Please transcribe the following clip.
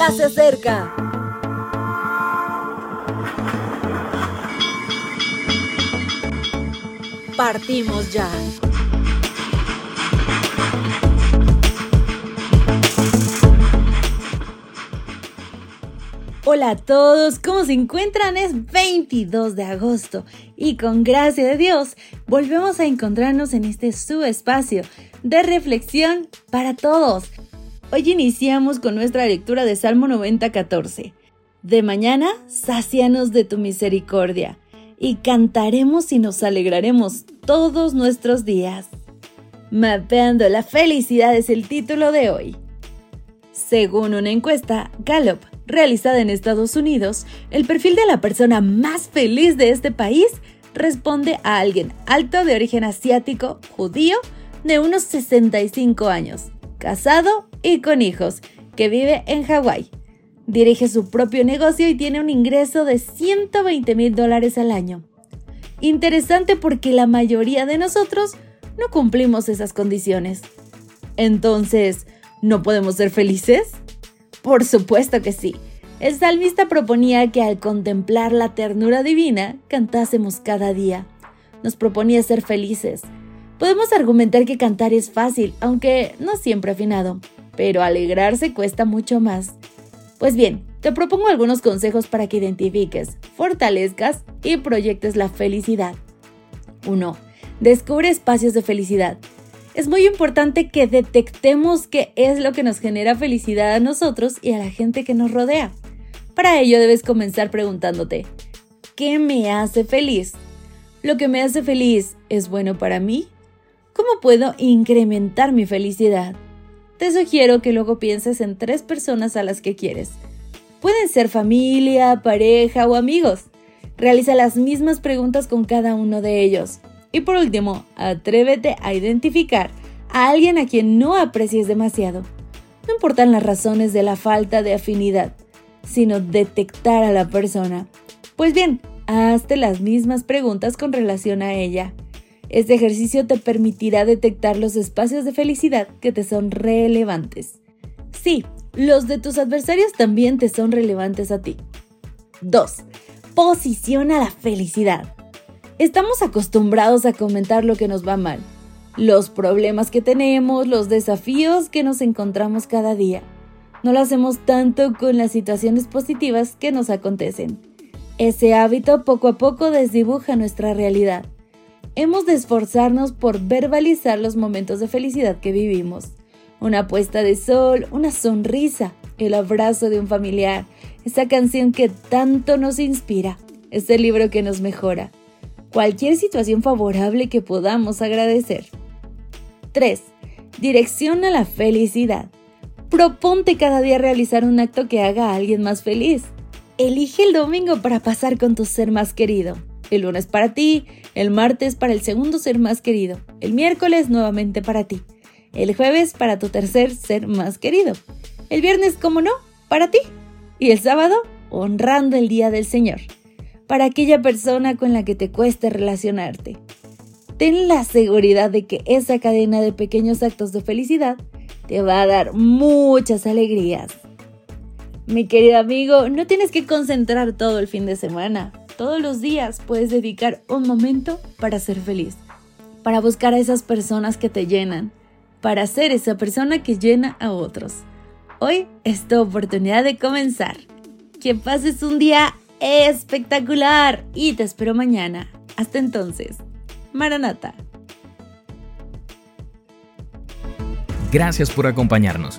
ya se acerca. Partimos ya. Hola a todos, ¿cómo se encuentran? Es 22 de agosto y con gracia de Dios volvemos a encontrarnos en este su espacio de reflexión para todos. Hoy iniciamos con nuestra lectura de Salmo 90, 14. De mañana, sácianos de tu misericordia y cantaremos y nos alegraremos todos nuestros días. Mapeando la felicidad es el título de hoy. Según una encuesta Gallup realizada en Estados Unidos, el perfil de la persona más feliz de este país responde a alguien alto de origen asiático, judío, de unos 65 años, casado y con hijos, que vive en Hawái. Dirige su propio negocio y tiene un ingreso de 120 mil dólares al año. Interesante porque la mayoría de nosotros no cumplimos esas condiciones. Entonces, ¿no podemos ser felices? Por supuesto que sí. El salmista proponía que al contemplar la ternura divina cantásemos cada día. Nos proponía ser felices. Podemos argumentar que cantar es fácil, aunque no siempre afinado, pero alegrarse cuesta mucho más. Pues bien, te propongo algunos consejos para que identifiques, fortalezcas y proyectes la felicidad. 1. Descubre espacios de felicidad. Es muy importante que detectemos qué es lo que nos genera felicidad a nosotros y a la gente que nos rodea. Para ello debes comenzar preguntándote, ¿qué me hace feliz? ¿Lo que me hace feliz es bueno para mí? ¿Cómo puedo incrementar mi felicidad? Te sugiero que luego pienses en tres personas a las que quieres. Pueden ser familia, pareja o amigos. Realiza las mismas preguntas con cada uno de ellos. Y por último, atrévete a identificar a alguien a quien no aprecies demasiado. No importan las razones de la falta de afinidad, sino detectar a la persona. Pues bien, hazte las mismas preguntas con relación a ella. Este ejercicio te permitirá detectar los espacios de felicidad que te son relevantes. Sí, los de tus adversarios también te son relevantes a ti. 2. Posiciona la felicidad. Estamos acostumbrados a comentar lo que nos va mal, los problemas que tenemos, los desafíos que nos encontramos cada día. No lo hacemos tanto con las situaciones positivas que nos acontecen. Ese hábito poco a poco desdibuja nuestra realidad. Hemos de esforzarnos por verbalizar los momentos de felicidad que vivimos. Una puesta de sol, una sonrisa, el abrazo de un familiar, esa canción que tanto nos inspira, ese libro que nos mejora cualquier situación favorable que podamos agradecer. 3. Dirección a la felicidad. Proponte cada día realizar un acto que haga a alguien más feliz. Elige el domingo para pasar con tu ser más querido. El lunes para ti, el martes para el segundo ser más querido, el miércoles nuevamente para ti, el jueves para tu tercer ser más querido, el viernes, como no, para ti, y el sábado, honrando el día del Señor para aquella persona con la que te cueste relacionarte. Ten la seguridad de que esa cadena de pequeños actos de felicidad te va a dar muchas alegrías. Mi querido amigo, no tienes que concentrar todo el fin de semana. Todos los días puedes dedicar un momento para ser feliz, para buscar a esas personas que te llenan, para ser esa persona que llena a otros. Hoy es tu oportunidad de comenzar. Que pases un día espectacular y te espero mañana. Hasta entonces, Maranata. Gracias por acompañarnos.